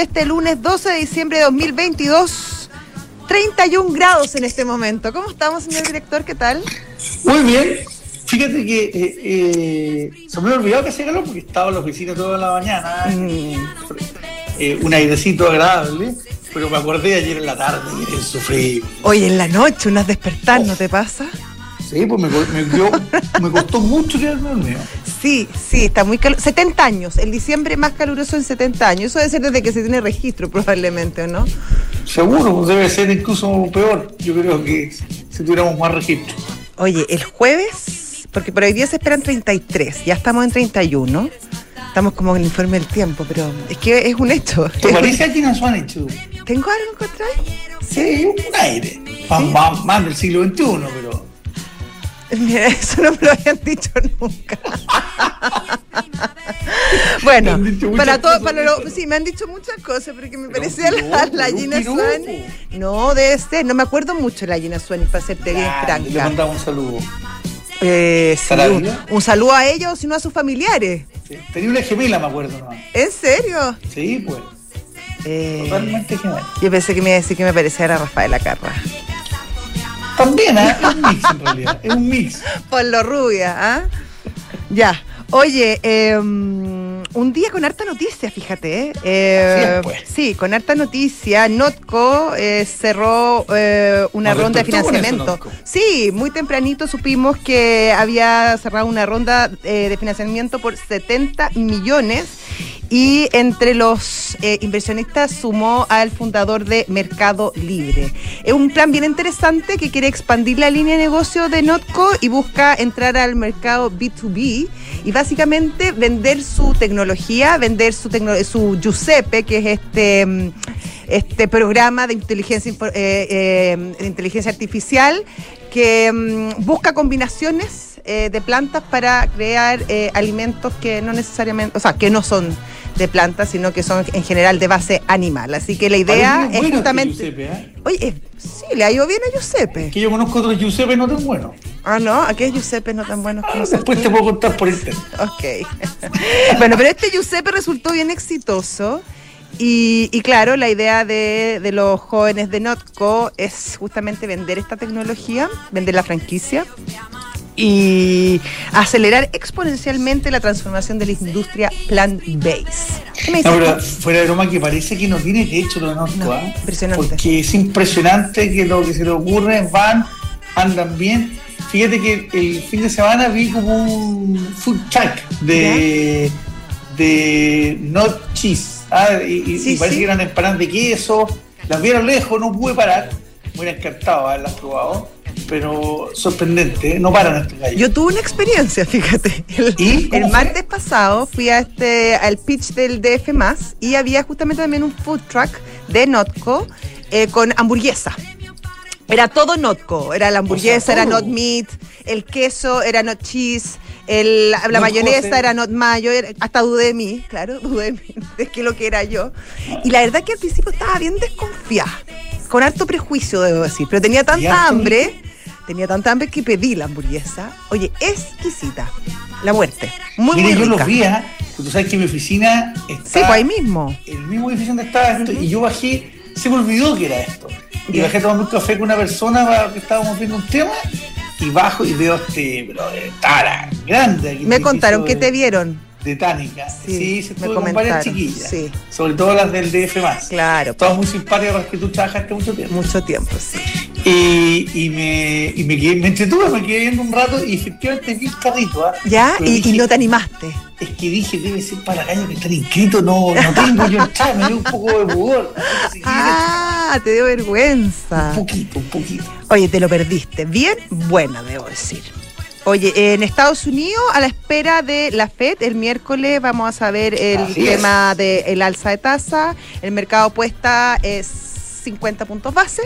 33 minutos de este lunes 12 de diciembre de 2022. 31 grados en este momento. ¿Cómo estamos, señor director? ¿Qué tal? Muy bien. Fíjate que eh, eh, se me olvidado que hacía calor porque estaba en la oficina toda la mañana. Mm. Eh, un airecito agradable. Pero me acordé ayer en la tarde y insufrible. Hoy en la noche, unas despertar, ¿no te pasa? Sí, pues me, me, dio- me costó mucho quedarme dormido. Sí, sí, está muy caluroso. 70 años, el diciembre más caluroso en 70 años. Eso debe ser desde que se tiene registro, probablemente, ¿o no? Seguro, debe ser incluso peor. Yo creo que si tuviéramos más registro. Oye, el jueves, porque por hoy día se esperan 33, ya estamos en 31. Estamos como en el informe del tiempo, pero es que es un hecho. ¿Te parece a quienes han hecho? ¿Tengo algo en contra? Sí, un aire. Más, más- más del siglo XXI, pero. Mira, eso no me lo habían dicho nunca. bueno, para todo, para lo- sí, me han dicho muchas cosas, pero que me Pero parecía la, la Gina. Suárez. No, debe ser, no me acuerdo mucho de la Gina Suárez, para serte bien Ah, Le franca. mandamos un saludo. Eh, sí, ¿Estará un, saludo a ella o si no a sus familiares. Sí. Tenía una gemela, me acuerdo. ¿no? ¿En serio? Sí, pues. Eh, Totalmente gemela. yo pensé que me iba a decir que me parecía a Rafaela Carra. También, ¿ah? Es un mix en realidad. Es un mix. Por lo rubia, ¿ah? Ya. Oye, eh, un día con harta noticia, fíjate. ¿eh? Eh, es, pues. Sí, con harta noticia. Notco eh, cerró eh, una Nos ronda de eso, financiamiento. Sí, muy tempranito supimos que había cerrado una ronda eh, de financiamiento por 70 millones y entre los eh, inversionistas sumó al fundador de Mercado Libre. Es un plan bien interesante que quiere expandir la línea de negocio de Notco y busca entrar al mercado B2B y básicamente vender su tecnología, vender su, tecno- su Giuseppe, que es este... mm, este programa de inteligencia, eh, eh, de inteligencia artificial que mm, busca combinaciones de plantas para crear alimentos que no necesariamente, o sea, que no son de plantas, sino que son en general de base animal. Así que la idea es bueno justamente... Giuseppe, ¿eh? Oye, eh, sí, le ha ido bien a Giuseppe. Que yo conozco otros Giuseppe no tan buenos. Ah, no, aquí es Giuseppe no tan bueno como Después te puedo contar por internet. Ok. bueno, pero este Giuseppe resultó bien exitoso. Y, y claro, la idea de, de los jóvenes de Notco es justamente vender esta tecnología, vender la franquicia y acelerar exponencialmente la transformación de la industria plant-based. ¿Qué me dices No, pero tú? fuera de broma que parece que no tiene techo lo de Norco, No, ¿ah? impresionante. Porque es impresionante que lo que se le ocurre, van, andan bien. Fíjate que el fin de semana vi como un food truck de, de not cheese. ¿ah? Y, Sí, y parece sí. que eran empanadas de queso. Las vi a lo lejos, no pude parar. Me hubiera encantado haberlas probado. Pero sorprendente, ¿eh? no paran estos gallos. Yo tuve una experiencia, fíjate. El, ¿Y? ¿Cómo el martes pasado fui a este al pitch del DF y había justamente también un food truck de Notco eh, con hamburguesa. Era todo Notco, era la hamburguesa, era not meat, el queso era not cheese, el- la mayonesa era not mayo, hasta dudé de mí, claro, dudé de, mí, de qué lo que era yo. Y la verdad que al principio estaba bien desconfiada, con harto prejuicio debo decir, pero tenía ¿Y tanta hambre, tenía tanta hambre que pedí la hamburguesa. Oye, exquisita, la muerte, muy, Mire, muy yo los vi, ¿ah? Porque Tú sabes que mi oficina está Sí, pues ahí mismo. el mismo edificio donde estaba esto, y yo bajé, se me olvidó que era esto. Y bajé a tomar un café con una persona para que estábamos viendo un tema, y bajo y veo este, pero de tara, grande. Me contaron que te vieron. De, de Tánica. Sí, Sí, se me estuve con varias chiquillas. sí. Sobre todo las del DF. Claro, Todas muy simpáticas con las que tú trabajaste mucho tiempo. mucho tiempo, sí. Y, y me, y me, quedé, me entretuve, me quedé viendo un rato y efectivamente vi el carrito. ¿ah? ¿Ya? Y, dije, y no te animaste. Es que dije, debe ser para gallos que están inscritos, no, no tengo yo entrar, me dio un poco de pudor. Ah, te dio vergüenza. Un poquito, un poquito. Oye, te lo perdiste. Bien buena, debo decir. Oye, en Estados Unidos, a la espera de la FED, el miércoles vamos a saber el Así tema del alza de tasa. El mercado apuesta es 50 puntos base.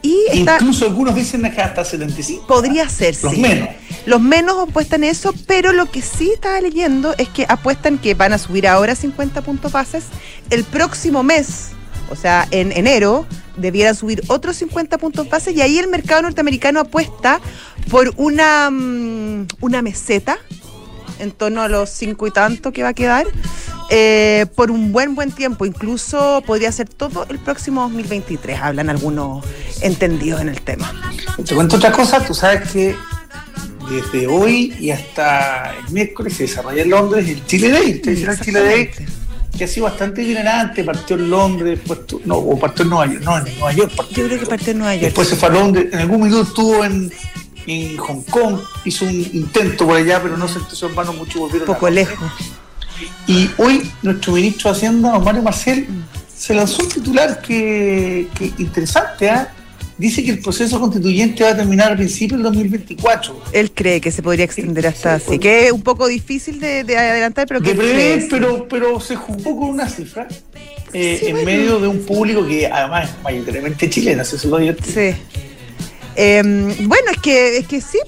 Y está, Incluso algunos dicen que hasta 75. podría ser, Los sí. menos. Los menos apuestan eso, pero lo que sí estaba leyendo es que apuestan que van a subir ahora 50 puntos bases. El próximo mes, o sea, en enero, debieran subir otros 50 puntos bases y ahí el mercado norteamericano apuesta por una, mm, una meseta en torno a los cinco y tanto que va a quedar. eh, por un buen, buen tiempo. Incluso podría ser todo el próximo 2023, hablan algunos entendidos en el tema. Te cuento otra cosa, tú sabes que desde hoy y hasta el miércoles se desarrolla en Londres el Chile Day, el Chile Day que ha sido bastante itinerante, partió en Londres, no, o partió en Nueva York, no, en Nueva York Yo creo que partió en Nueva York. Después se fue a Londres, en algún minuto estuvo en, en Hong Kong, hizo un intento por allá, pero no se entusiasmó mucho, volvieron Poco lejos. Y hoy nuestro ministro de Hacienda, Mario Marcel, se lanzó un titular que, que interesante, ¿ah? Dice que el proceso constituyente va a terminar a principios del 2024. Él cree que se podría extender hasta así, que es un poco difícil de, adelantar, pero que... pero, pero se jugó con una cifra eh, en medio de un público que además es mayoritariamente chileno, eso lo digo. Sí. Em, bueno, es que, es que sí,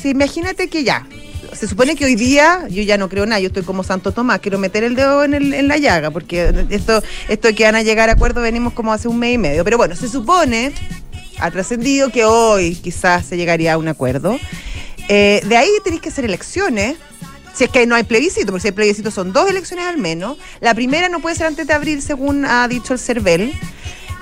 sí, imagínate que ya, se supone que hoy día yo ya no creo nada, yo estoy como Santo Tomás, quiero meter el dedo en, el, en la llaga, porque esto, esto que van a llegar a acuerdo venimos como hace un mes y medio. Pero bueno, se supone ha trascendido que hoy quizás se llegaría a un acuerdo. Eh, de ahí tenéis que hacer elecciones. Si es que no hay plebiscito, porque si hay plebiscito son dos elecciones al menos. La primera no puede ser antes de abril, según ha dicho el CERVEL.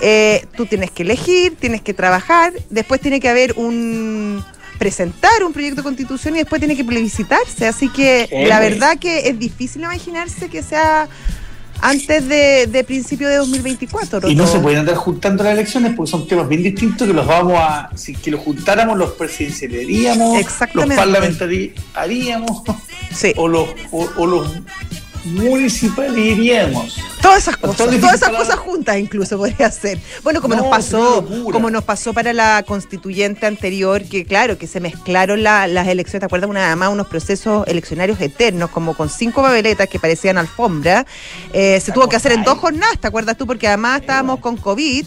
Eh, tú tienes que elegir, tienes que trabajar, después tiene que haber un presentar un proyecto de constitución y después tiene que plebiscitarse. Así que la verdad que es difícil imaginarse que sea antes de, de principio de 2024. Y no se pueden andar juntando las elecciones porque son temas bien distintos que los vamos a, si que los juntáramos, los presidencializaríamos, los parlamentariaríamos, sí. o los, o los municipalizaríamos. Todas esas cosas, todas esas cosas juntas incluso podría ser. Bueno, como nos pasó, como nos pasó para la constituyente anterior, que claro, que se mezclaron las elecciones, ¿te acuerdas? Una más unos procesos eleccionarios eternos, como con cinco babeletas que parecían alfombra. Eh, se tuvo que hacer en dos jornadas, ¿te acuerdas tú? Porque además estábamos con COVID.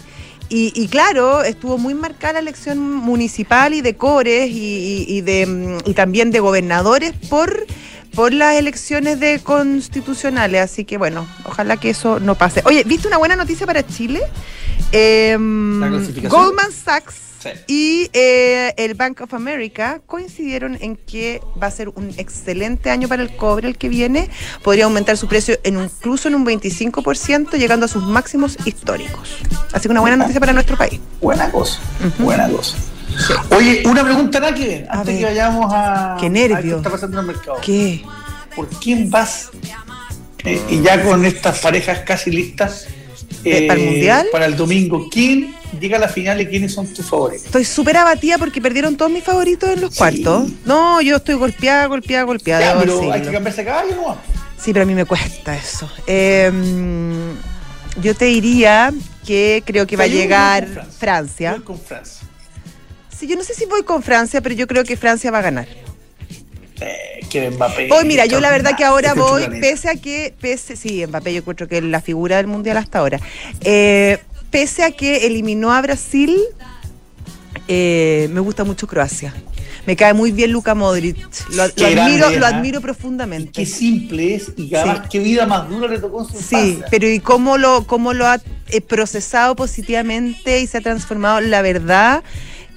Y, claro, estuvo muy marcada la elección municipal y de cores y, de, mm, y también de gobernadores por por las elecciones de constitucionales, así que bueno, ojalá que eso no pase. Oye, ¿viste una buena noticia para Chile? Em, Goldman Sachs y eh, el Bank of America coincidieron en que va a ser un excelente año para el cobre el que viene. Podría aumentar su precio en incluso en un 25%, llegando a sus máximos históricos. Así que una buena noticia para nuestro país. Buena cosa, buena cosa. Oye, una pregunta, nada que antes que vayamos a. Qué nervio. qué está pasando en el mercado. ¿Qué? ¿Por quién vas? Eh, y ya con estas parejas casi listas. ¿Para el eh, mundial? Para el domingo. ¿Quién llega a la final y quiénes son tus favoritos? Estoy súper abatida porque perdieron todos mis favoritos en los cuartos. No, yo estoy golpeada, golpeada, golpeada. Ya, pero hay que cambiarse caballo, ¿no? Sí, pero a mí me cuesta eso. Em, yo te diría que creo que va a llegar Francia. Voy con Francia yo no sé si voy con Francia, pero yo creo que Francia va a ganar. Eh, que Mbappé. Hoy mira, yo la verdad que ahora voy, pese a que, pese, sí, Mbappé yo encuentro que es la figura del mundial hasta ahora. Eh, pese a que eliminó a Brasil, eh, me gusta mucho Croacia. Me cae muy bien Luka Modric. Lo, admiro, lo admiro profundamente. qué simple es y además qué vida más dura le tocó en su Sí, pero y cómo lo, cómo lo ha procesado positivamente y se ha transformado, la verdad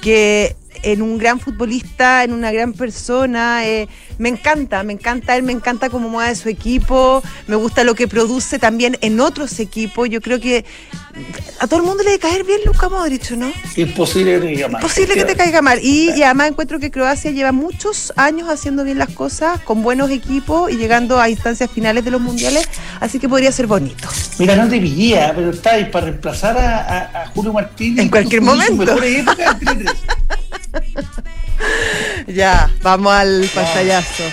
que en un gran futbolista, en una gran persona. Eh, me encanta, me encanta él, me encanta cómo mueve su equipo, me gusta lo que produce también en otros equipos. Yo creo que a todo el mundo le debe caer bien Luka Modric, ¿no? Imposible que te caiga mal. Imposible que te caiga mal. Y, además encuentro que Croacia lleva muchos años haciendo bien las cosas, con buenos equipos y llegando a instancias finales de los mundiales, así que podría ser bonito. Mira, no te pillé, pero estáis para reemplazar a, Julio Martínez. En cualquier momento. ya, vamos al pantallazo.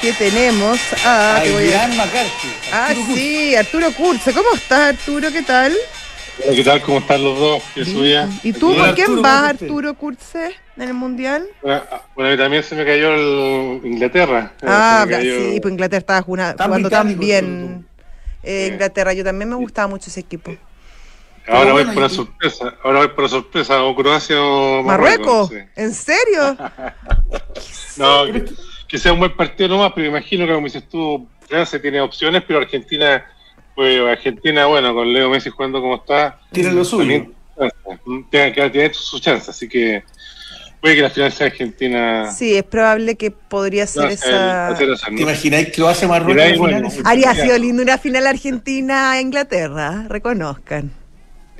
¿Qué tenemos? Ah, Ah, sí, Arturo Kurze. ¿Cómo estás, Arturo? ¿Qué tal? ¿qué tal? ¿Cómo están los dos? ¿Qué ¿Y tú por quién vas, Arturo Kurze, en el Mundial? Bueno, a mí también se me cayó el Inglaterra. Ah, sí, pues Inglaterra estaba jugando, tan bien. Eh, Inglaterra, yo también me gustaba mucho ese equipo. Ahora voy por la sorpresa, ahora voy por la sorpresa, o Croacia o Marruecos. ¿En serio? no, que, sea un buen partido nomás, pero imagino que como dices tú, Francia tiene opciones, pero Argentina, pues Argentina, bueno, con Leo Messi jugando como está, tiene lo suyo. Tiene, su chance, así que puede que la final sea Argentina. Sí, es probable que podría ser esa. ¿Te imagináis que lo hace bueno, Haría sido lindo una final Argentina-Inglaterra, reconozcan.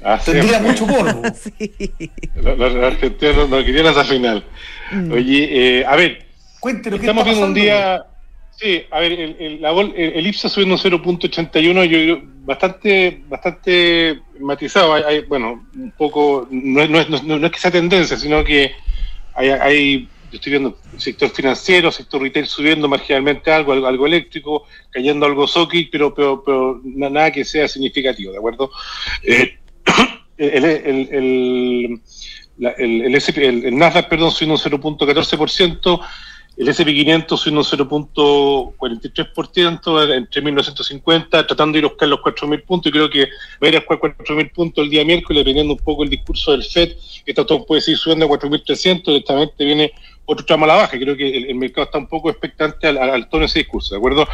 Ah, Tendría mucho polvo. sí. Los, argentinos no querían esa final. Mm. Oye, eh, a ver, Cuéntenos, estamos viendo un día. Sí, a ver, el, el, el, IPSA subiendo 0.81, yo bastante, bastante matizado. Hay, bueno, un poco, no, no, no, no, es que sea tendencia, sino que hay, hay yo estoy viendo sector financiero, sector retail subiendo marginalmente algo, algo, eléctrico, cayendo algo SOKI, pero, pero, pero nada que sea significativo, ¿de acuerdo? Eh, el, el, el, el, Nasdaq, perdón, subiendo un 0.14%, el SP500 subiendo un 0.43% entre 1950, tratando de ir a buscar los 4.000 puntos, y creo que va a ir a buscar 4.000 puntos el día miércoles, dependiendo un poco el discurso del FED, que todo puede seguir subiendo a 4.300, directamente viene otro tramo a la baja, creo que el, mercado está un poco expectante al, al, tono de ese discurso, ¿de acuerdo?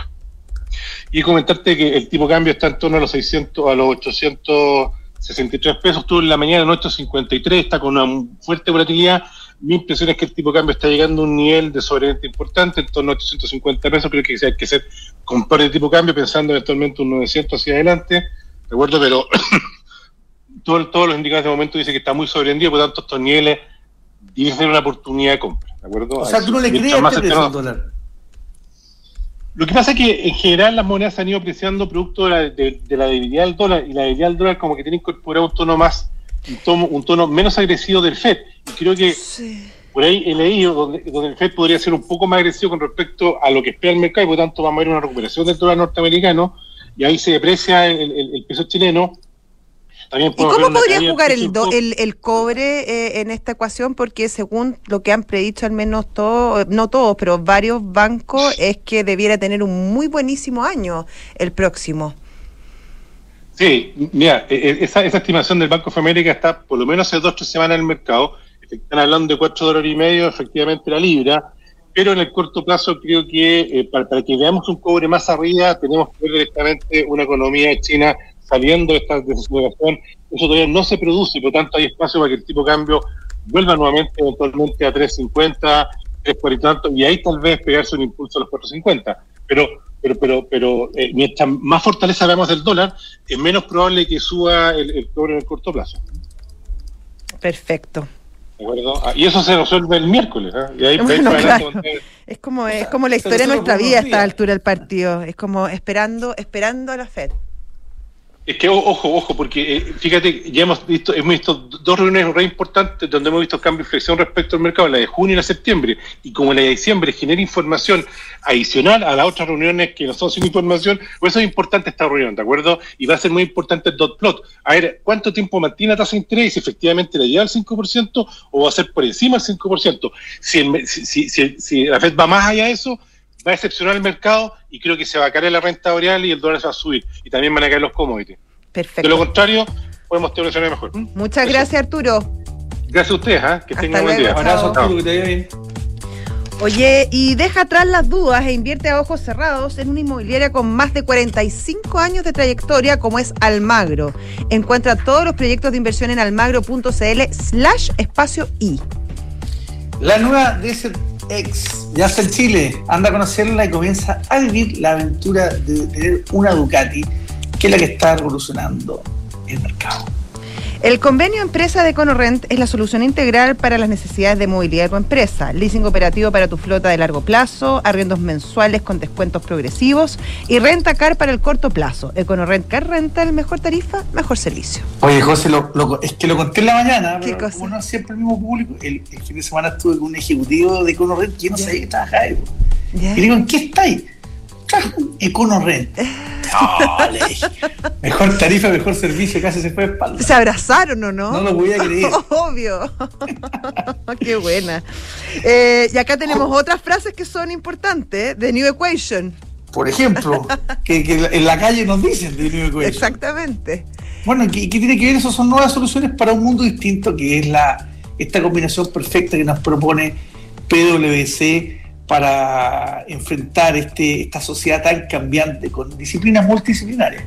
Y comentarte que el tipo de cambio está en torno a los 600, a los 863 pesos, estuvo en la mañana en 853, está con una fuerte volatilidad, mi impresión es que el tipo de cambio está llegando a un nivel de soberanía importante, en torno a 850 pesos. Creo que hay que hacer comprar el tipo de cambio pensando eventualmente un 900 hacia adelante. ¿De acuerdo? Pero todos los indicadores de momento dicen que está muy sobrevendido, por lo tanto, estos niveles dicen ser una oportunidad de compra. ¿De acuerdo? O sea, tú no le crees a este dólar. Lo que pasa es que en general las monedas han ido apreciando producto de la, de, la debilidad del dólar y la debilidad del dólar como que tiene incorporado un tono más un tono, un tono menos agresivo del FED. Y creo que por ahí he leído donde, donde, el FED podría ser un poco más agresivo con respecto a lo que espera el mercado y por tanto vamos a ver una recuperación del dólar norteamericano y ahí se deprecia el, peso chileno. También ¿Y cómo podría jugar el, el, el, cobre eh, en esta ecuación? Porque según lo que han predicho al menos todos, no todos, pero varios bancos, es que debiera tener un muy buenísimo año el próximo. Sí, mira, e, e, esa, esa estimación del Banco de América está por lo menos hace dos o tres semanas en el mercado. Están hablando de cuatro dólares y medio, efectivamente, la libra. Pero en el corto plazo creo que eh, para, que veamos un cobre más arriba tenemos que ver directamente una economía de China saliendo de esta desaceleración. Eso todavía no se produce, por lo tanto hay espacio para que el tipo de cambio vuelva nuevamente eventualmente a 3.50, 3.40 y tanto, y ahí tal vez pegarse un impulso a los 4.50. Pero pero pero pero eh, mientras más fortaleza veamos del dólar, es menos probable que suba el, cobre en el corto plazo. Perfecto. ¿De acuerdo? Ah, y eso se resuelve el miércoles. ¿eh? Y ahí, Es como es como la historia de nuestra vida a esta altura del partido. Es como esperando esperando a la Fed. Es que ojo, ojo, porque eh, fíjate, ya hemos visto, hemos visto dos reuniones re importantes donde hemos visto cambios de inflexión respecto al mercado, la de junio y la de septiembre, y como la de diciembre genera información adicional a las otras reuniones que no son sin información, por eso es importante esta reunión, ¿de acuerdo? Y va a ser muy importante el dot plot. A ver, ¿cuánto tiempo mantiene la tasa de interés si efectivamente le llega al 5% o va a ser por encima del 5%? Si, si, si, si la Fed va más allá de eso, va a excepcionar el mercado y creo que se va a caer la renta variable y el dólar se va a subir. Y también van a caer los commodities. Perfecto. De lo contrario, podemos tener un escenario mejor. Muchas gracias, Arturo. Gracias a ustedes, ¿eh? que tengan buen día. Un abrazo, Arturo, que te vaya bien. Oye, y deja atrás las dudas e invierte a ojos cerrados en una inmobiliaria con más de 45 años de trayectoria como es Almagro. Encuentra todos los proyectos de inversión en almagro.cl slash espacio I. La nueva Desert X ya está en Chile. Anda a conocerla y comienza a vivir la aventura de tener una Ducati, que es la que está revolucionando el mercado. El convenio empresa de EconoRent es la solución integral para las necesidades de movilidad de tu empresa. Leasing operativo para tu flota de largo plazo, arriendos mensuales con descuentos progresivos y renta car para el corto plazo. EconoRent Car Rental, mejor tarifa, mejor servicio. Oye, José, es que lo conté en la mañana, ¿Qué pero cosa? siempre el mismo público. El, fin de semana estuve con un ejecutivo de EconoRent que no sabía que trabajaba ahí. Y digo, ¿en qué estáis? EconoRent. mejor tarifa, mejor servicio, casi se fue de espalda. ¿Se abrazaron o no? No lo voy a creer. Obvio. Qué buena. Eh, y acá tenemos otras frases que son importantes, de New Equation. Por ejemplo, que, en la calle nos dicen de New Equation. Exactamente. Bueno, ¿qué, ¿qué, tiene que ver? Eso son nuevas soluciones para un mundo distinto, que es la esta combinación perfecta que nos propone PwC para enfrentar este, esta sociedad tan cambiante con disciplinas multidisciplinarias.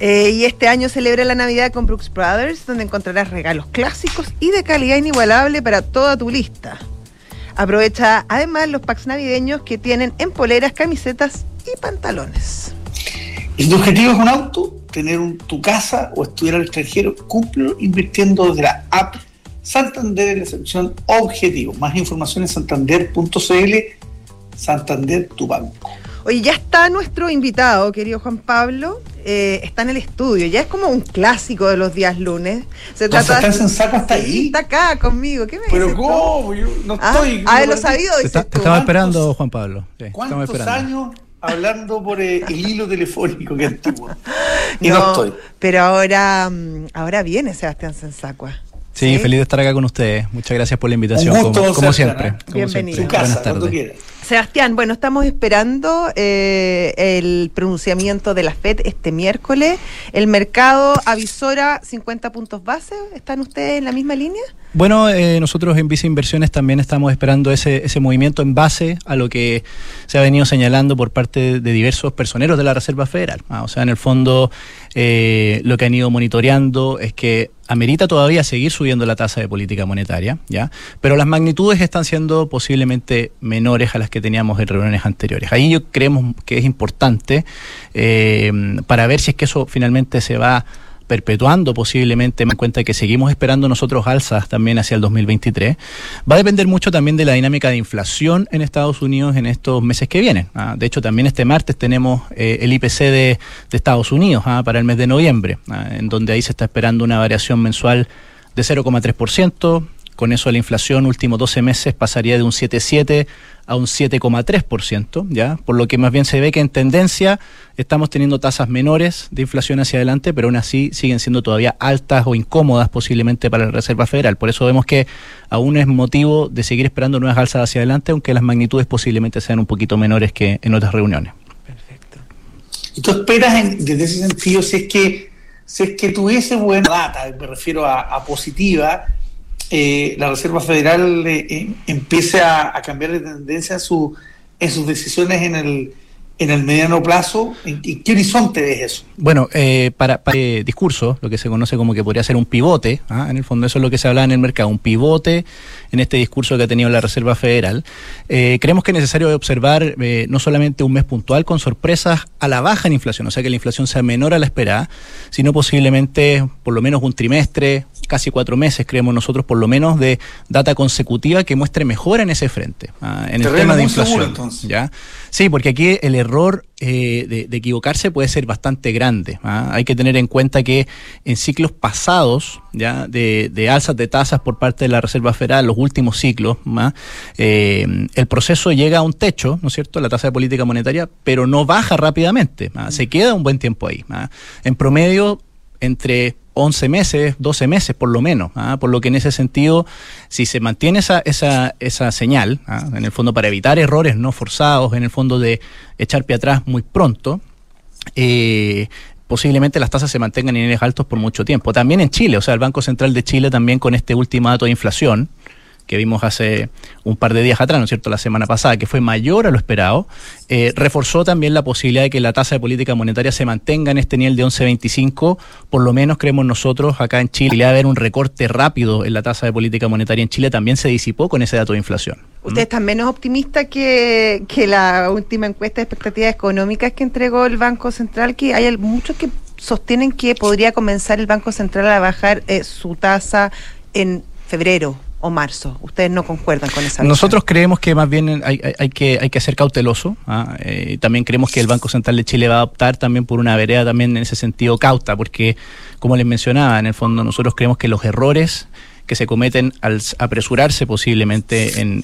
Eh, y este año celebra la Navidad con Brooks Brothers, donde encontrarás regalos clásicos y de calidad inigualable para toda tu lista. Aprovecha además los packs navideños que tienen en poleras, camisetas y pantalones. ¿Y tu objetivo es un auto? ¿Tener tu casa o estudiar al extranjero? Cúmplelo invirtiendo desde la app Santander en la sección Objetivo. Más información en santander.cl. Santander, tu banco. Oye, ya está nuestro invitado, querido Juan Pablo. Eh, está en el estudio. Ya es como un clásico de los días lunes. Se trata ¿Estás en saco hasta ahí? Está acá conmigo. ¿Qué me Pero ¿cómo? Yo no ah, estoy. Ah, lo sabido. Te, te estaba esperando, Juan Pablo. ¿Cuántos años hablando por eh, el hilo telefónico que antiguo? Y no, estoy. Pero ahora, mm, ahora viene Sebastián Sensacua. Sí, feliz de estar acá con ustedes. Muchas gracias por la invitación, como, siempre. Bienvenido. Buenas tardes. Sebastián, bueno, estamos esperando eh, el pronunciamiento de la FED este miércoles. El mercado avisora 50 puntos base. ¿Están ustedes en la misma línea? Bueno, eh, nosotros en Visa Inversiones también estamos esperando ese, movimiento en base a lo que se ha venido señalando por parte de diversos personeros de la Reserva Federal. Ah, o sea, en el fondo, eh, lo que han ido monitoreando es que amerita todavía seguir subiendo la tasa de política monetaria, ¿ya? Pero las magnitudes están siendo posiblemente menores a las que teníamos en reuniones anteriores. Ahí yo creemos que es importante eh, para ver si es que eso finalmente se va perpetuando posiblemente, me cuenta que seguimos esperando nosotros alzas también hacia el 2023, va a depender mucho también de la dinámica de inflación en Estados Unidos en estos meses que vienen. ¿ah? De hecho, también este martes tenemos eh, el IPC de, Estados Unidos ¿ah? para el mes de noviembre, ¿ah? en donde ahí se está esperando una variación mensual de 0,3%, con eso la inflación últimos 12 meses pasaría de un 7,7 a un 7,3%, ¿ya? Por lo que más bien se ve que en tendencia estamos teniendo tasas menores de inflación hacia adelante, pero aún así siguen siendo todavía altas o incómodas posiblemente para la Reserva Federal. Por eso vemos que aún es motivo de seguir esperando nuevas alzas hacia adelante, aunque las magnitudes posiblemente sean un poquito menores que en otras reuniones. Perfecto. ¿Y tú esperas desde ese sentido si es que si es que tuviese buena data, me refiero a positiva, eh, la Reserva Federal eh, eh, empiece a, cambiar de tendencia en, su, en sus decisiones en el, en el mediano plazo? ¿En, qué horizonte es eso? Bueno, para, para discurso, lo que se conoce como que podría ser un pivote, ¿ah? en el fondo eso es lo que se habla en el mercado, un pivote en este discurso que ha tenido la Reserva Federal. creemos que es necesario observar no solamente un mes puntual con sorpresas a la baja en inflación, o sea que la inflación sea menor a la esperada, sino posiblemente por lo menos un trimestre, casi cuatro meses, creemos nosotros, por lo menos, de data consecutiva que muestre mejora en ese frente, ah, en el tema de inflación. ¿ya? Sí, porque aquí el error eh, de, equivocarse puede ser bastante grande. ¿ah? Hay que tener en cuenta que en ciclos pasados, ya de, de, alzas de tasas por parte de la Reserva Federal, los últimos ciclos, ¿ah? eh, el proceso llega a un techo, ¿no es cierto?, la tasa de política monetaria, pero no baja rápidamente, se queda un buen tiempo ahí. En promedio, entre 11 meses, 12 meses por lo menos. ¿ah? Por lo que en ese sentido, si se mantiene esa, esa, esa señal, ¿ah? en el fondo para evitar errores no forzados, en el fondo de echar pie atrás muy pronto, eh, posiblemente las tasas se mantengan en niveles altos por mucho tiempo. También en Chile, o sea, el Banco Central de Chile también con este último dato de inflación, que vimos hace un par de días atrás, ¿no es cierto?, la semana pasada, que fue mayor a lo esperado, eh, reforzó también la posibilidad de que la tasa de política monetaria se mantenga en este nivel de 11.25, por lo menos creemos nosotros acá en Chile, y a haber un recorte rápido en la tasa de política monetaria en Chile también se disipó con ese dato de inflación. ¿Usted está menos optimista que, que la última encuesta de expectativas económicas que entregó el Banco Central? Que hay muchos que sostienen que podría comenzar el Banco Central a bajar eh, su tasa en febrero o marzo. ¿Ustedes no concuerdan con esa Nosotros creemos que más bien hay, que, hay que ser cauteloso. ¿ah? Eh, también creemos que el Banco Central de Chile va a optar también por una vereda también en ese sentido cauta, porque como les mencionaba, en el fondo nosotros creemos que los errores que se cometen al apresurarse posiblemente en,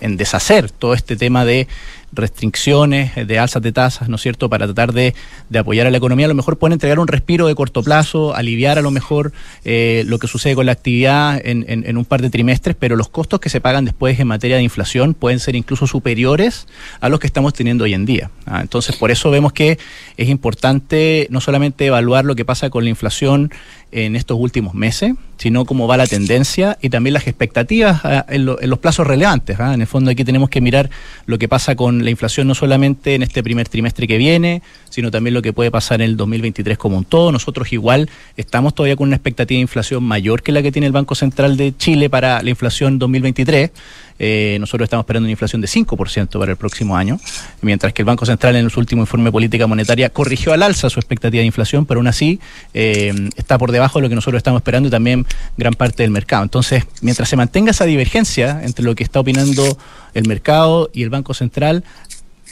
en deshacer todo este tema de restricciones, eh, de alzas de tasas, ¿no es cierto?, para tratar de, de, apoyar a la economía, a lo mejor pueden entregar un respiro de corto plazo, aliviar a lo mejor eh, lo que sucede con la actividad en, en, un par de trimestres, pero los costos que se pagan después en materia de inflación pueden ser incluso superiores a los que estamos teniendo hoy en día. ¿ah? Entonces, por eso vemos que es importante no solamente evaluar lo que pasa con la inflación en estos últimos meses, sino cómo va la tendencia y también las expectativas ah, en, los plazos relevantes. ¿ah? En el fondo aquí tenemos que mirar lo que pasa con la inflación no solamente en este primer trimestre que viene, sino también lo que puede pasar en el 2023 como un todo. Nosotros igual estamos todavía con una expectativa de inflación mayor que la que tiene el Banco Central de Chile para la inflación 2023. Eh, nosotros estamos esperando una inflación de 5% para el próximo año, mientras que el Banco Central en su último informe de política monetaria corrigió al alza su expectativa de inflación, pero aún así eh, está por debajo de lo que nosotros estamos esperando y también gran parte del mercado. Entonces, mientras se mantenga esa divergencia entre lo que está opinando el mercado y el Banco Central,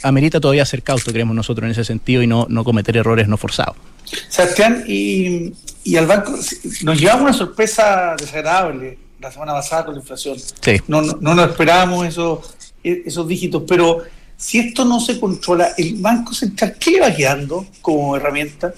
amerita todavía ser cauto, creemos nosotros en ese sentido, y no, no cometer errores no forzados. Sebastián, y, y al banco nos llevamos una sorpresa desagradable la semana pasada con la inflación. Sí. No, no, no nos esperábamos esos, esos dígitos, pero si esto no se controla, ¿el Banco Central qué le va quedando como herramienta?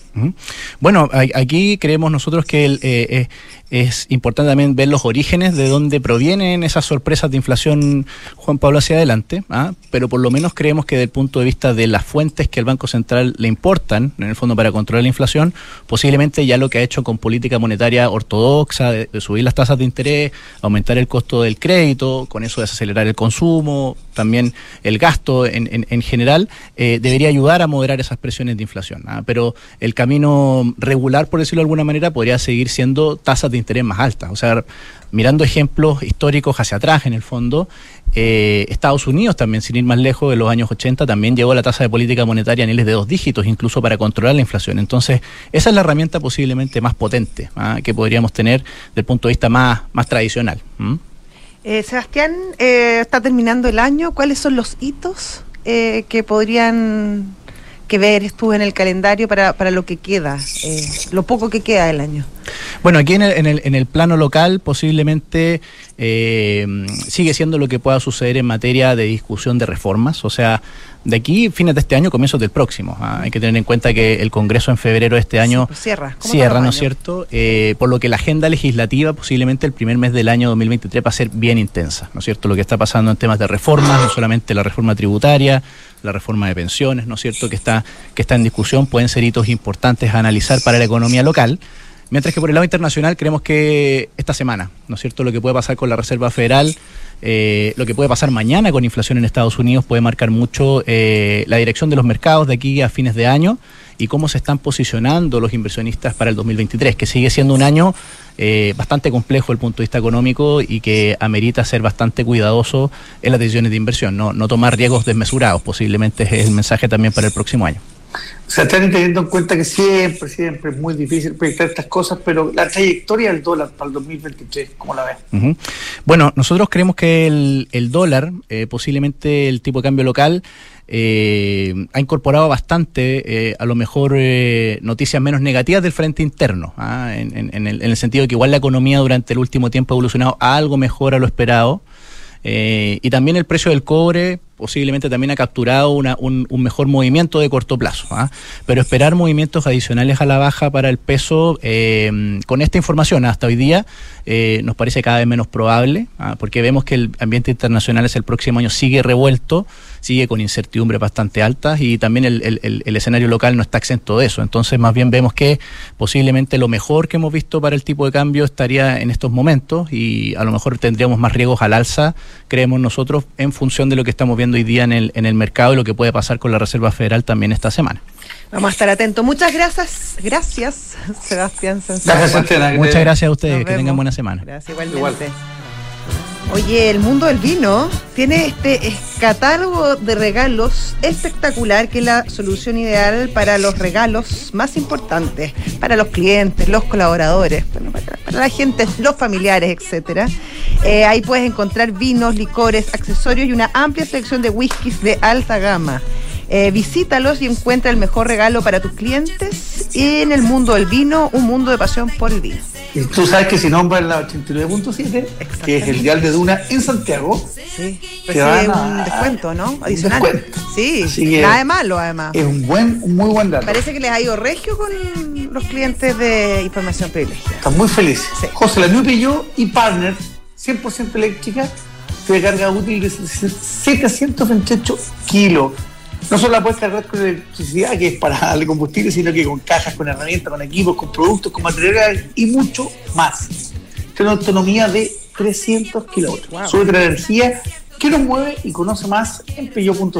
Bueno, aquí creemos nosotros que el, eh, eh, es importante también ver los orígenes de dónde provienen esas sorpresas de inflación, Juan Pablo, hacia adelante, ¿ah? pero por lo menos creemos que desde el punto de vista de las fuentes que el Banco Central le importan, en el fondo para controlar la inflación, posiblemente ya lo que ha hecho con política monetaria ortodoxa, de, subir las tasas de interés, aumentar el costo del crédito, con eso desacelerar el consumo, también el gasto en, en, general, eh, debería ayudar a moderar esas presiones de inflación. ¿ah? Pero el camino regular, por decirlo de alguna manera, podría seguir siendo tasas de interés más altas. O sea, mirando ejemplos históricos hacia atrás, en el fondo, eh, Estados Unidos también, sin ir más lejos, de los años 80 también llegó a la tasa de política monetaria a niveles de dos dígitos, incluso para controlar la inflación. Entonces, esa es la herramienta posiblemente más potente ¿ah? que podríamos tener desde el punto de vista más, más tradicional. Eh, Sebastián, eh, está terminando el año. ¿Cuáles son los hitos que podrían que ver estuvo en el calendario para, para lo que queda, eh, lo poco que queda del año? Bueno, aquí en el, en el, en el plano local posiblemente eh, sigue siendo lo que pueda suceder en materia de discusión de reformas, o sea, de aquí fines de este año, comienzos del próximo. ¿ah? Hay que tener en cuenta que el Congreso en febrero de este año pues cierra, cierra ¿no es cierto? Eh, por lo que la agenda legislativa posiblemente el primer mes del año 2023 va a ser bien intensa, ¿no es cierto? Lo que está pasando en temas de reformas, no solamente la reforma tributaria, la reforma de pensiones, ¿no es cierto?, que está, que está en discusión, pueden ser hitos importantes a analizar para la economía local. Mientras que por el lado internacional creemos que esta semana, ¿no es cierto?, lo que puede pasar con la Reserva Federal, eh, lo que puede pasar mañana con inflación en Estados Unidos puede marcar mucho eh, la dirección de los mercados de aquí a fines de año y cómo se están posicionando los inversionistas para el 2023, que sigue siendo un año eh, bastante complejo desde el punto de vista económico y que amerita ser bastante cuidadoso en las decisiones de inversión, no, no tomar riesgos desmesurados, posiblemente es el mensaje también para el próximo año. O sea, están teniendo en cuenta que siempre, siempre es muy difícil proyectar estas cosas, pero la trayectoria del dólar para el 2023, ¿cómo la ves? Bueno, nosotros creemos que el, el dólar, eh, posiblemente el tipo de cambio local, eh, ha incorporado bastante, eh, a lo mejor, eh, noticias menos negativas del frente interno, ¿ah? en, en, el, en, el, sentido de que igual la economía durante el último tiempo ha evolucionado algo mejor a lo esperado. Eh, y también el precio del cobre posiblemente también ha capturado una, un, un, mejor movimiento de corto plazo. ¿ah? Pero esperar movimientos adicionales a la baja para el peso, eh, con esta información hasta hoy día, eh, nos parece cada vez menos probable, ¿ah? porque vemos que el ambiente internacional es el próximo año sigue revuelto, sigue con incertidumbres bastante altas y también el, el, el, escenario local no está exento de eso. Entonces, más bien vemos que posiblemente lo mejor que hemos visto para el tipo de cambio estaría en estos momentos y a lo mejor tendríamos más riesgos al alza, creemos nosotros, en función de lo que estamos viendo hoy día en el, en el mercado y lo que puede pasar con la Reserva Federal también esta semana. Vamos a estar atentos. Muchas gracias, gracias, Sebastián Gracias, Muchas gracias a ustedes, que tengan buena semana. Gracias, igualmente. Igual. Oye, el mundo del vino tiene este catálogo de regalos espectacular que es la solución ideal para los regalos más importantes, para los clientes, los colaboradores, bueno, para, la gente, los familiares, etcétera. Eh, ahí puedes encontrar vinos, licores, accesorios y una amplia selección de whiskies de alta gama. Eh, visítalos y encuentra el mejor regalo para tus clientes en el mundo del vino, un mundo de pasión por el vino. Y tú sabes que si nombras la 89.7, que es el dial de Duna en Santiago, sí, te dan un descuento, ¿no? Adicional. Descuento. Sí, nada de malo además. Es un buen, un muy buen dato. Parece que les ha ido regio con los clientes de información privilegiada. Están muy felices. Sí. José, la New Peugeot y Partner, 100% eléctrica, de carga útil de 728 kilos no solo la puedes cargar con electricidad, que es para darle combustible, sino que con cajas, con herramientas, con equipos, con productos, con materiales y mucho más. Tiene una autonomía de 300 kilómetros. Wow. Sube la energía qué nos mueve y conoce más en peyo.cl.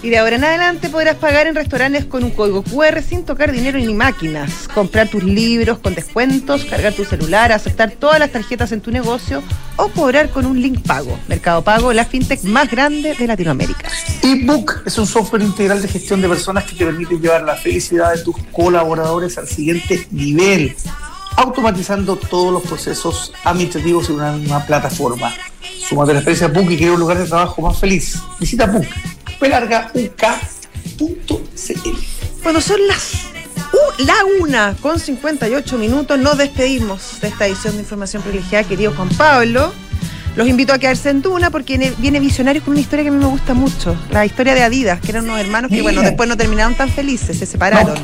Y de ahora en adelante podrás pagar en restaurantes con un código QR sin tocar dinero ni máquinas, comprar tus libros con descuentos, cargar tu celular, aceptar todas las tarjetas en tu negocio o cobrar con un link pago. Mercado Pago, la fintech más grande de Latinoamérica. ebook es un software integral de gestión de personas que te permite llevar la felicidad de tus colaboradores al siguiente nivel, automatizando todos los procesos administrativos en una misma plataforma. Sumate a la experiencia Book y crea un lugar de trabajo más feliz. Visita Book pelargauk.cl. Cuando son las uh, la una con 58 minutos, nos despedimos de esta edición de Información Privilegiada, querido Juan Pablo. Los invito a quedarse en Duna porque viene Visionario con una historia que a mí me gusta mucho. La historia de Adidas, que eran unos hermanos que, bueno, después no terminaron tan felices, se separaron.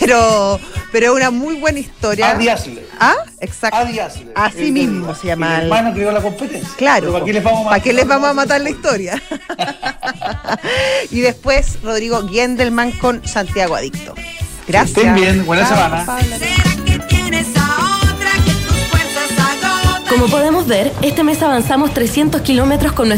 Pero, pero una muy buena historia. Adidas. Ah, exacto. Así mismo se llama. El hermano creó la competencia. Claro. ¿Para qué les vamos a, ¿para qué les vamos a matar la historia? y después Rodrigo Gendelman con Santiago Adicto. Gracias. estén bien, buena semana. Como podemos ver, este mes avanzamos 300 kilómetros con nuestra